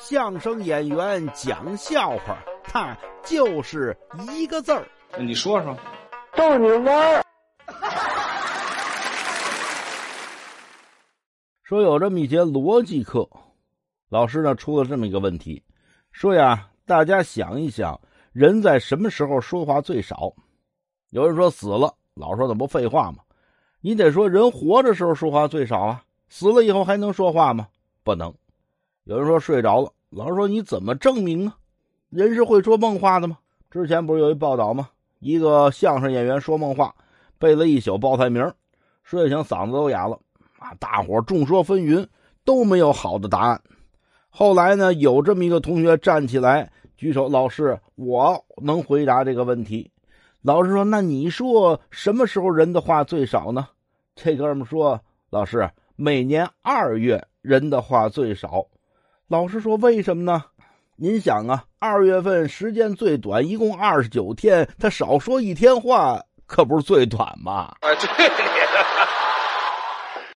相声演员讲笑话，他就是一个字儿。你说说，逗你玩儿。说有这么一节逻辑课，老师呢出了这么一个问题，说呀，大家想一想，人在什么时候说话最少？有人说死了，老说那不废话吗？你得说人活着时候说话最少啊，死了以后还能说话吗？不能。有人说睡着了，老师说你怎么证明啊？人是会说梦话的吗？之前不是有一报道吗？一个相声演员说梦话，背了一宿报菜名，睡醒嗓子都哑了。啊！大伙众说纷纭，都没有好的答案。后来呢，有这么一个同学站起来举手：“老师，我能回答这个问题。”老师说：“那你说什么时候人的话最少呢？”这哥们说：“老师，每年二月人的话最少。”老师说：“为什么呢？您想啊，二月份时间最短，一共二十九天，他少说一天话，可不是最短吗？”啊，对。